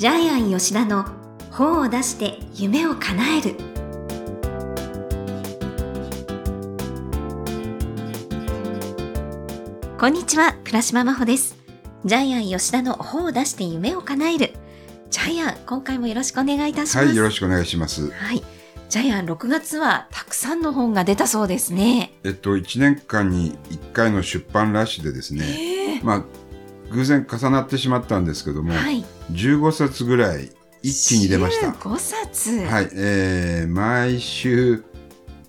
ジャイアン吉田の本を出して夢を叶える。こんにちは倉島真帆です。ジャイアン吉田の本を出して夢を叶える。ジャイアン今回もよろしくお願いいたします。はい、よろしくお願いします。はい。ジャイアン6月はたくさんの本が出たそうですね。えっと、1年間に1回の出版ラッシュでですね、ええ。まあ、偶然重なってしまったんですけども、はい。15冊ぐらい一気に出ました。15冊。はい、えー、毎週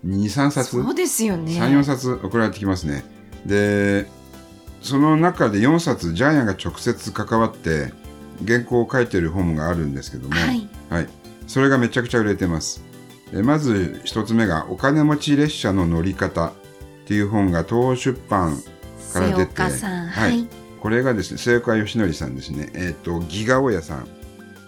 2、3冊、そうですよね。3、4冊送られてきますね。で、その中で4冊、ジャイアンが直接関わって原稿を書いてる本があるんですけども、はい。はい。それがめちゃくちゃ売れてます。えまず一つ目が、お金持ち列車の乗り方っていう本が東宝出版から出てははい。い、これがですね、末岡義則さんですね。えっ、と、ギガオヤさん。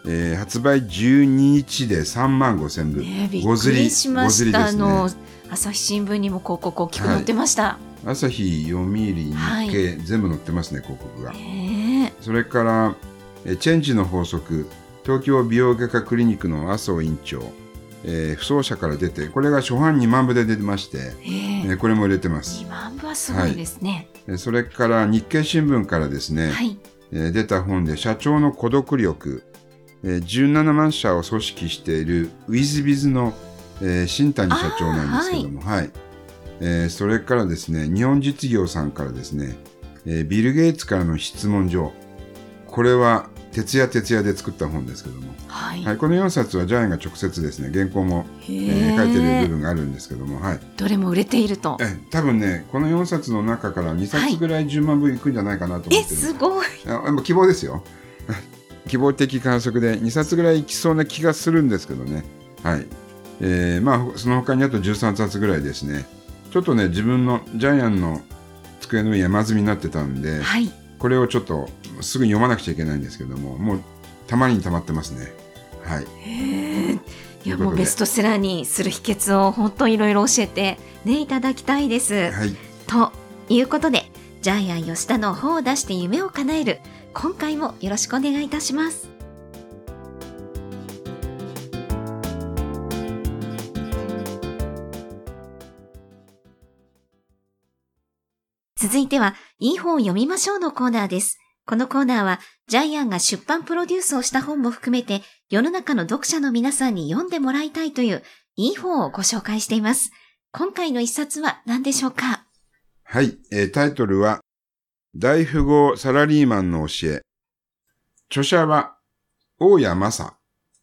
えー発売12日で3万5千部。ねびっくごずりりしました、ね。あの朝日新聞にも広告大きく載ってました、朝日、読売、日経、はい。全部載ってますね、広告が。ねそれから、えーチェンジの法則、東京美容外科クリニックの麻生院長、えー、不走者から出て、これが初版2万部で出てまして、えええーこれも売れてます。2万部はすごいですね。えーそれから日経新聞からですね、はい、えー出た本で社長の孤独力、えー17万社を組織しているウィズビズの、えー新谷社長なんですけども、はい。えーそれからですね、日本実業さんからですね、えービル・ゲイツからの質問状、これは徹夜徹夜で作った本ですけども、はいはい、この4冊はジャイアンが直接ですね、原稿も、へええー書いてる部分があるんですけども、はい。どれも売れているとえー多分ね、この4冊の中から2冊ぐらい10万部いくんじゃないかなと思えってるんですすごい希望ですよ。希望的観測で2冊ぐらいいきそうな気がするんですけどね。はい。えーまあ、その他にあと13冊ぐらいですね。ちょっとね、自分のジャイアンの机の上山積みになってたんで、はいこれをちょっとすぐに読まなくちゃいけないんですけども、もうたまりにたまってますね。はい。いやもうベストセラーにする秘訣を本当いろいろ教えてねいただきたいです、はい。ということでジャイアン吉田の本を出して夢を叶える今回もよろしくお願いいたします続いてはいい本を読みましょうのコーナーですこのコーナーはジャイアンが出版プロデュースをした本も含めて世の中の読者の皆さんに読んでもらいたいといういい本をご紹介しています今回の一冊は何でしょうか？はい。えータイトルは、大富豪サラリーマンの教え。著者は、大谷正。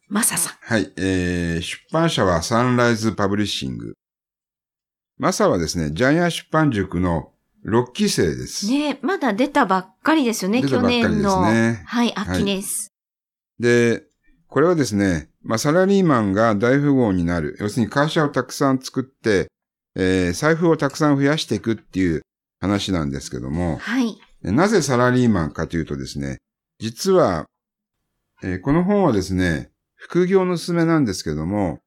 マサさんはい、えー、出版社はサンライズパブリッシング。マサはですね、ジャイアン出版塾の6期生です。ねえまだ出たばっかりですよね、去出たばっかりです年の。ねはい、秋です。で、これはですね、まあ、サラリーマンが大富豪になる。要するに会社をたくさん作って、えー財布をたくさん増やしていくっていう話なんですけども、はい。なぜサラリーマンかというとですね、実は、えーこの本はですね、副業のすすめなんですけども、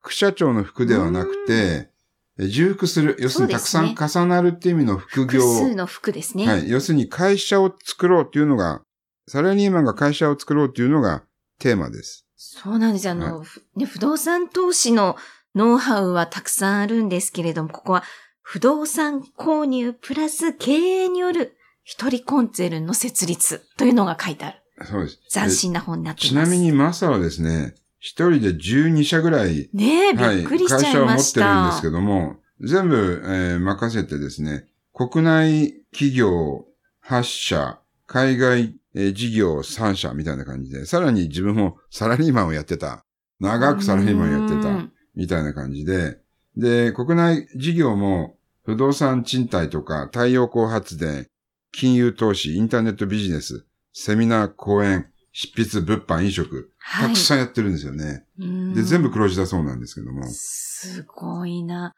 副社長の服ではなくて、えー重複する、要するにたくさん重なるっていう意味の副業。複数の服ですね。はい。要するに会社を作ろうっていうのが、サラリーマンが会社を作ろうっていうのがテーマです。そうなんですよ。あの、ふね、不動産投資のノウハウはたくさんあるんですけれども、ここは不動産購入プラス経営による一人コンツェルンの設立というのが書いてある。そうです。斬新な本になっています。ちなみにマサはですね、一人で12社ぐらい、ねえ、はい、びっくりしちゃ会社を持ってるんでた。すけども、全部、えー任せてですね、国内企業8社、海外、えー事業3社みたいな感じで、さらに自分もサラリーマンをやってた。長くサラリーマンをやってた。うんみたいな感じで、で、国内事業も不動産賃貸とか太陽光発電、金融投資、インターネットビジネス、セミナー、講演、執筆、物販、飲食、はい。たくさんやってるんですよね。うんで、全部黒字だそうなんですけども。すごいな。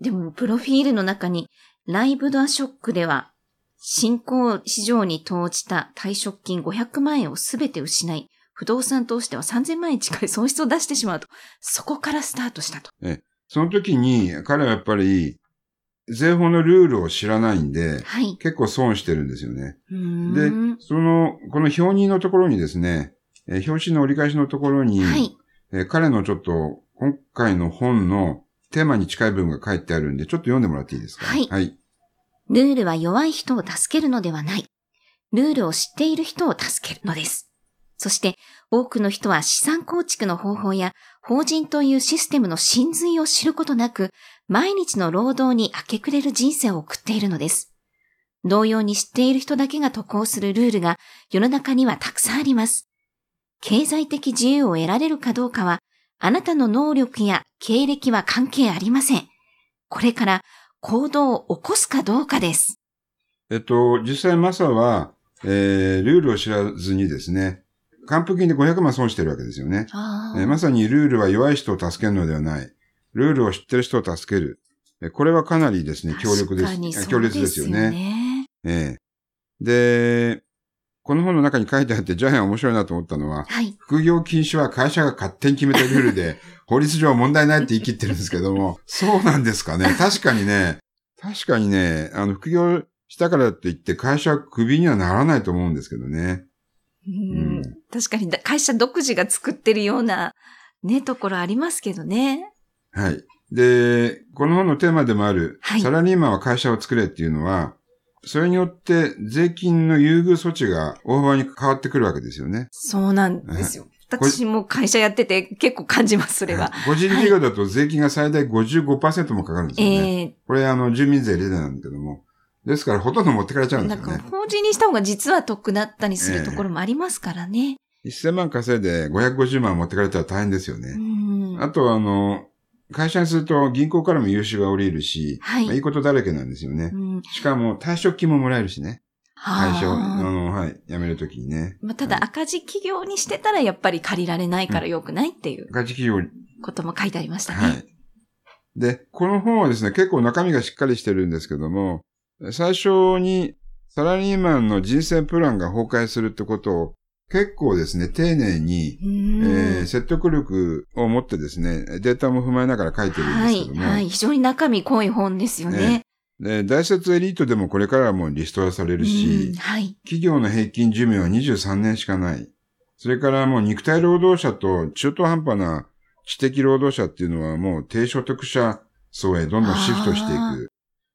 でも、プロフィールの中に、ライブドアショックでは、新興市場に投じた退職金500万円をすべて失い、不動産投資では3000万円近い損失を出してしまうと。そこからスタートしたと。その時に、彼はやっぱり、税法のルールを知らないんで、はい。結構損してるんですよね。でん、その、この表人のところにですね、えー表紙の折り返しのところに、はい。えー彼のちょっと、今回の本のテーマに近い部分が書いてあるんで、ちょっと読んでもらっていいですか？はいはい。ルールは弱い人を助けるのではない。ルールを知っている人を助けるのです。そして、多くの人は資産構築の方法や法人というシステムの真髄を知ることなく、毎日の労働に明け暮れる人生を送っているのです。同様に知っている人だけが得をするルールが世の中にはたくさんあります。経済的自由を得られるかどうかは、あなたの能力や経歴は関係ありません。これから行動を起こすかどうかです。えっと、実際マサは、えー、ルールを知らずにですね、還付金で500万損してるわけですよね。あえーまさにルールは弱い人を助けるのではない。ルールを知ってる人を助ける。えーこれはかなりですね、強力です。確かにそう強烈ですよね。ね。ええで、この本の中に書いてあって、ジャイアン面白いなと思ったのは、はい。副業禁止は会社が勝手に決めたルールで、法律上問題ないって言い切ってるんですけども、そうなんですかね。確かにね、確かにね、あの、副業したからといって会社はクビにはならないと思うんですけどね。うんうん確かにだ会社独自が作ってるようなね、ところありますけどね。はい。で、この本のテーマでもある、はいサラリーマンは会社を作れっていうのは、それによって税金の優遇措置が大幅に変わってくるわけですよね。そうなんですよ。私も会社やってて結構感じます、それは。個人企業だと税金が最大55%もかかるんですよね。えこれあの、住民税入れてなんだけども。ですからほとんど持ってかれちゃうえなんかんですよね。法人にした方が実は得だったりするところもありますからね。1000万稼いで550万持ってかれたら大変ですようね。ん。あとあの、会社にすると銀行からも融資が降りるし、はいまあいいことだらけなんですよねう。んしかも退職金ももらえるしね。会社を、あはあの、はい、辞めるときにね。まあ、ただ赤字企業にしてたらやっぱり借りられないから良くないっていう赤字企業に、ことも書いてありましたね。はい。で、この本はですね、結構中身がしっかりしてるんですけども、最初にサラリーマンの人生プランが崩壊するってことを結構ですね、丁寧に、うんえー説得力を持ってですね、データも踏まえながら書いてるんはい、ですけども、はい。非常に中身濃い本ですよね。で大卒エリートでもこれからはもうリストラされるし、うんはい。企業の平均寿命は23年しかない。それからもう肉体労働者と中途半端な知的労働者っていうのはもう低所得者層へどんどんシフトしていあく。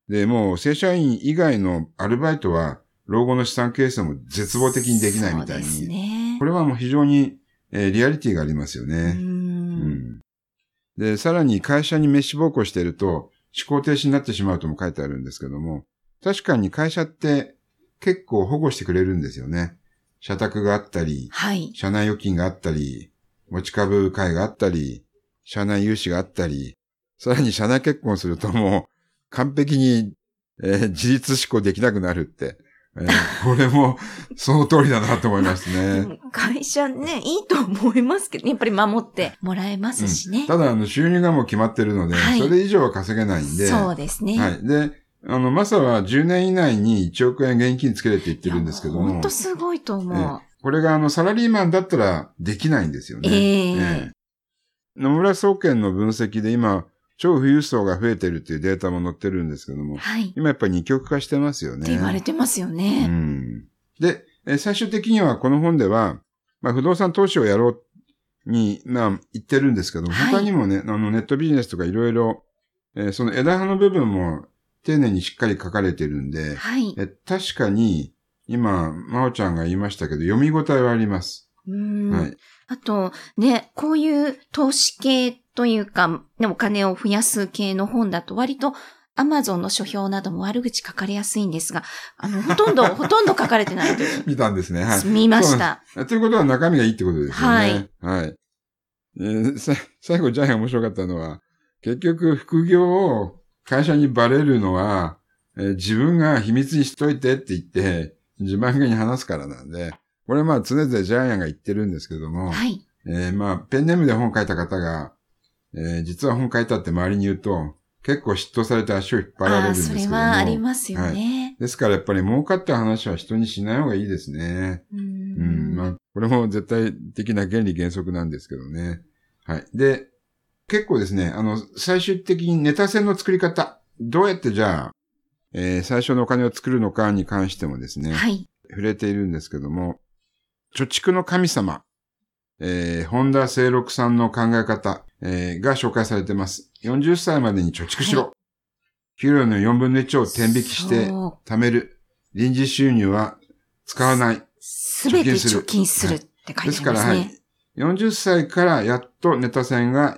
で、もう正社員以外のアルバイトは老後の資産形成も絶望的にできないみたいに。ね。これはもう非常に、えーリアリティがありますよう。ね。うんんで、さらに会社に飯奉公していると思考停止になってしまうとも書いてあるんですけども、確かに会社って結構保護してくれるんですよね。社宅があったり、はい。社内預金があったり、持ち株会があったり、社内融資があったり、さらに社内結婚するともう完璧に、えー自立志向できなくなるって。えーこれもその通りだなと思いますね。会社ね、いいと思いますけど、やっぱり守ってもらえますしね。ただ、あの、収入がもう決まってるので、はいそれ以上は稼げないんで、そうですね。はい。で、あの、マサは10年以内に1億円現金つけれって言ってるんですけども、本当すごいと思う。ええこれがあの、サラリーマンだったらできないんですよね。えええ野村総研の分析で今、超富裕層が増えてるっていうデータも載ってるんですけども、はい。今やっぱり二極化してますよね。って言われてますようね。ん。で、え最終的にはこの本では、まあ、不動産投資をやろうに、まあ、言ってるんですけども、はい他にもね、あの、ネットビジネスとかいろいろ、えーその枝葉の部分も丁寧にしっかり書かれてるんで、はい。え確かに、今、まおちゃんが言いましたけど、読み応えはあります。うんはい。あと、ね、こういう投資系というか、ねお金を増やす系の本だと割とアマゾンの書評なども悪口書かれやすいんですが、あの、ほとんど、ほとんど書かれてないという。見たんですね。はい。見ました。ということは中身がいいってことですよね。はい。はい。えーさ最後、ジャイアン面白かったのは、結局、副業を会社にバレるのは、えー自分が秘密にしといてって言って、自慢げに話すからなんで、これまあ常々ジャイアンが言ってるんですけども、はい。えーまあ、ペンネームで本書いた方が、えー実は本書いたって周りに言うと、結構嫉妬されて足を引っ張られるんですけども。それはありますよね。ですからやっぱり儲かった話は人にしない方がいいですね。ううん。んまあ、これも絶対的な原理原則なんですけどね。はい。で、結構ですね、あの、最終的にネタ線の作り方、どうやってじゃあ、えー最初のお金を作るのかに関してもですね、はい。触れているんですけども、貯蓄の神様えー、本田清六さんの考え方、えーが紹介されてます。40歳までに貯蓄しろ。は給料の4分の1を天引きして貯める。臨時収入は使わない。すべて貯金するって書いてありですから、ますね。はい。40歳からやっとネタ線が、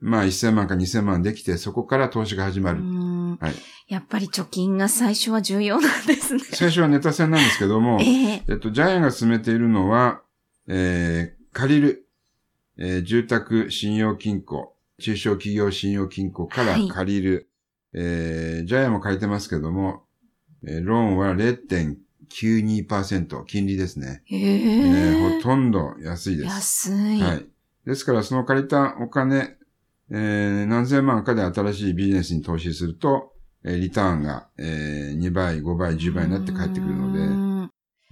まあ1000万か2000万できて、そこから投資が始まうる。んはい。やっぱり貯金が最初は重要なんですね。最初はネタ線なんですけども、えええっと、ジャイアンが進めているのは、えー、借りる、えー住宅信用金庫、中小企業信用金庫からはい借りる、えージャイアンも借りてますけども、えーローンは0.92%、金利ですね。えええーほとんど安いです。安い。はい。ですから、その借りたお金、えー何千万かで新しいビジネスに投資すると、えーリターンが、えー2倍、5倍、10倍になって帰ってくるので、うん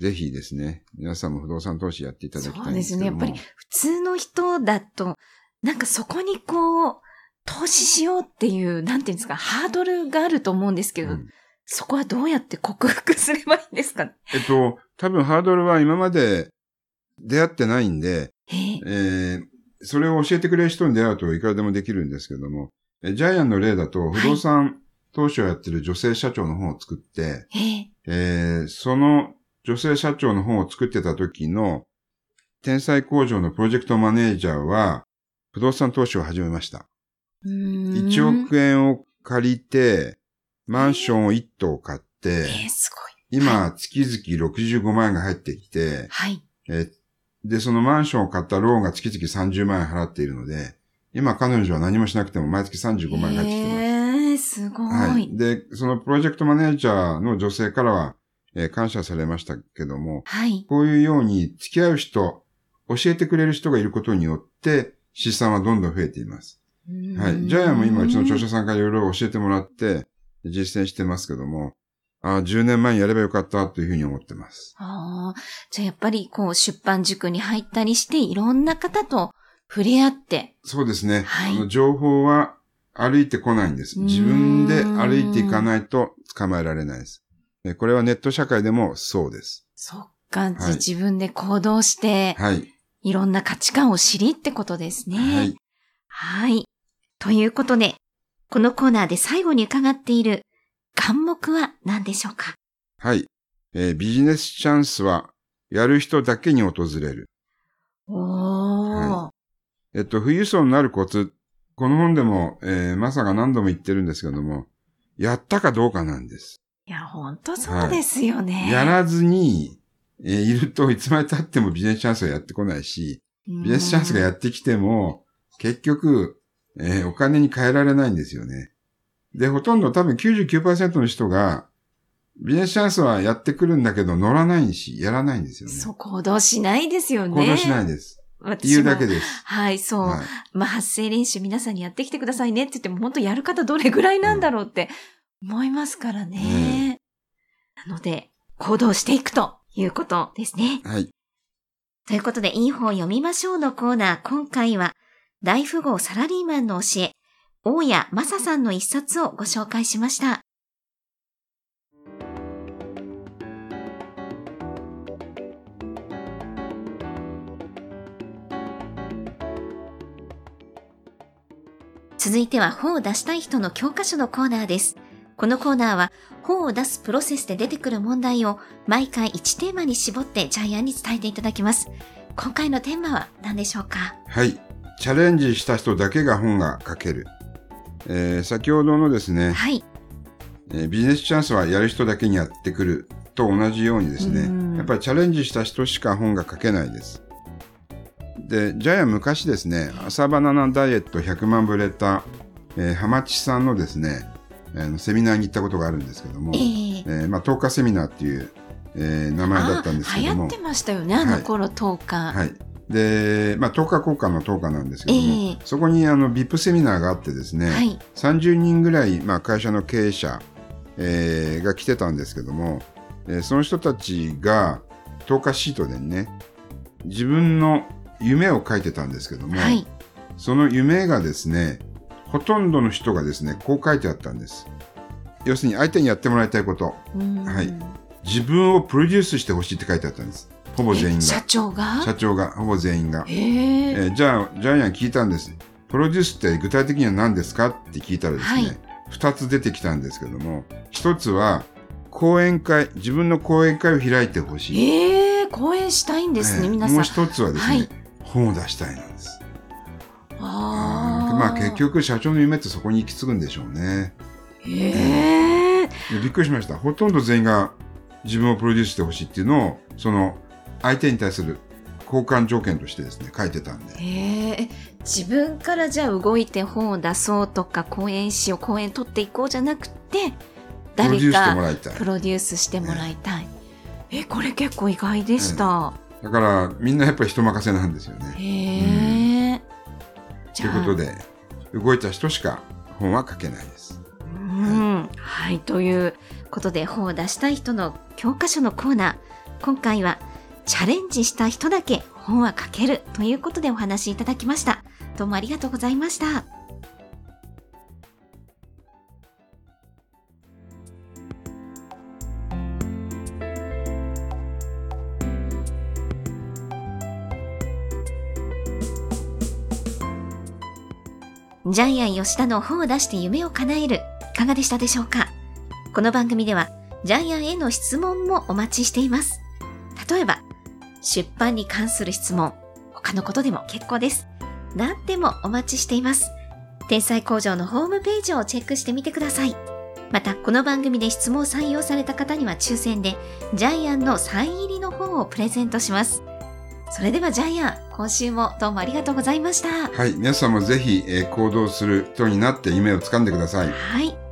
ぜひですね、皆さんも不動産投資やっていただきたいんそうですね。ですけども。やっぱり普通の人だと、なんかそこにこう、投資しようっていう、なんていうんですか、ハードルがあると思うんですけど、うんそこはどうやって克服すればいいんですかね？えっと、多分ハードルは今まで出会ってないんで、えええーそれを教えてくれる人に出会うといくらでもできるんですけども、えジャイアンの例だと、不動産投資をやってる女性社長の本を作って、えええーその女性社長の本を作ってた時の天才工場のプロジェクトマネージャーは不動産投資を始めました。うーん1億円を借りて、マンションを1棟買って。今、月々65万円が入ってきて、はい。えで、そのマンションを買ったローンが月々30万円払っているので、今彼女は何もしなくても毎月35万円入ってきてます。ええすごい。はい。で、そのプロジェクトマネージャーの女性からは、えー感謝されましたけども、はい。こういうように付き合う人、教えてくれる人がいることによって、資産はどんどん増えています。はい。ジャイアンも今、うちの著者さんからいろいろ教えてもらって、実践してますけども、ああ、10年前にやればよかったというふうに思ってます。ああ、じゃあやっぱりこう出版塾に入ったりして、いろんな方と触れ合って、そうですね。はいあの情報は歩いてこないんです。自分で歩いていかないと捕まえられないです。えこれはネット社会でもそうです。そっか、じゃあ自分で行動して、はい。いろんな価値観を知りってことですね。はい。はい。ということで、このコーナーで最後に伺っている願目は何でしょうか？はい。えービジネスチャンスは、やる人だけに訪れる。おー。はえっと、富裕層になるコツ。この本でも、えーマサが何度も言ってるんですけども、やったかどうかなんです。いや、ほんとそうですよね。やらずに、えーいるといつまで経ってもビジネスチャンスはやってこないし、ビビジネスチャンスがやってきても、結局、えーお金に変えられないんですよね。で、ほとんど多分99%の人が、ビジネスチャンスはやってくるんだけど乗らないし、やらないんですよね。そう、行動しないですよね。行動しないです。言うだけです。はい、そう。はい。まあ、発声練習皆さんにやってきてくださいねって言っても、本当やる方どれぐらいなんだろうって思いますからね。なので、行動していくということですね。はい。ということで、いい本読みましょうのコーナー、今回は、大富豪サラリーマンの教え、大谷正さんの一冊をご紹介しました。続いては本を出したい人の教科書のコーナーです。このコーナーは本を出すプロセスで出てくる問題を毎回1テーマに絞ってジャイアンに伝えていただきます。今回のテーマは何でしょうか？はい。チャレンジした人だけが本が書ける。えー先ほどのですね、はい。えービジネスチャンスはやる人だけにやってくると同じようにですねうん、やっぱりチャレンジした人しか本が書けないです。で、ジャイアン昔ですね、朝バナナダイエット100万部レター、えー、浜地さんのですね、あのセミナーに行ったことがあるんですけども、えええーまあ、10日セミナーっていう、えー名前だったんですけどもあ流行って、ましたよね、あの頃、10日。はい。で、まあ、10日交換の10日なんですけども、ええそこにあの VIP セミナーがあってですね、はい。30人ぐらい、まあ、会社の経営者、えーが来てたんですけども、えーその人たちが10日シートでね、自分の夢を書いてたんですけども、はい。その夢がですね、ほとんどの人がですね、こう書いてあったんです。要するに相手にやってもらいたいこと、うんはい自分をプロデュースしてほしいって書いてあったんです。ほぼ全員が。社長が？社長が、ほぼ全員が。へえ。えーじゃあ、ジャイアン聞いたんです。プロデュースって具体的には何ですかって聞いたらですはいね、二、つ出てきたんですけども、一つは、講演会、自分の講演会を開いてほしい。ええ、講演したいんですね、えー皆さん。もう一つはですね、はい本を出したいなんです。まあ結。局社長の夢ってそこに行き継ぐんでしょうね。ええ。でびっくりしました。ほとんど全員が自分をプロデュースしてほしいっていうのを、その相手に対する交換条件としてですね、書いてたんで。ええ自分からじゃあ動いて本を出そうとか講演しよう講演取っていこうじゃなくて誰プロデュースしてもからいたいプ。ロデュースしてもらいたい。えこれ結構意外でした。だからみんなやっぱり人任せなんですよね。へえ。ということで、動いた人しか本は書けないです。うん、はい、ということで本を出したい人の教科書のコーナー。今回はチャレンジした人だけ本は書けるということでお話しいただきました。どうもありがとうございました。ジャイアン吉田の本を出して夢を叶える、いかがでしたでしょうか？この番組では、ジャイアンへの質問もお待ちしています。例えば、出版に関する質問、他のことでも結構です。何でもお待ちしています。天才工場のホームページをチェックしてみてください。また、この番組で質問を採用された方には抽選で、ジャイアンのサイン入りの本をプレゼントします。それではジャイアン、今週もどうもありがとうございました。はい。皆さんもぜひ、えー行動する人になって夢をつかんでください。はい。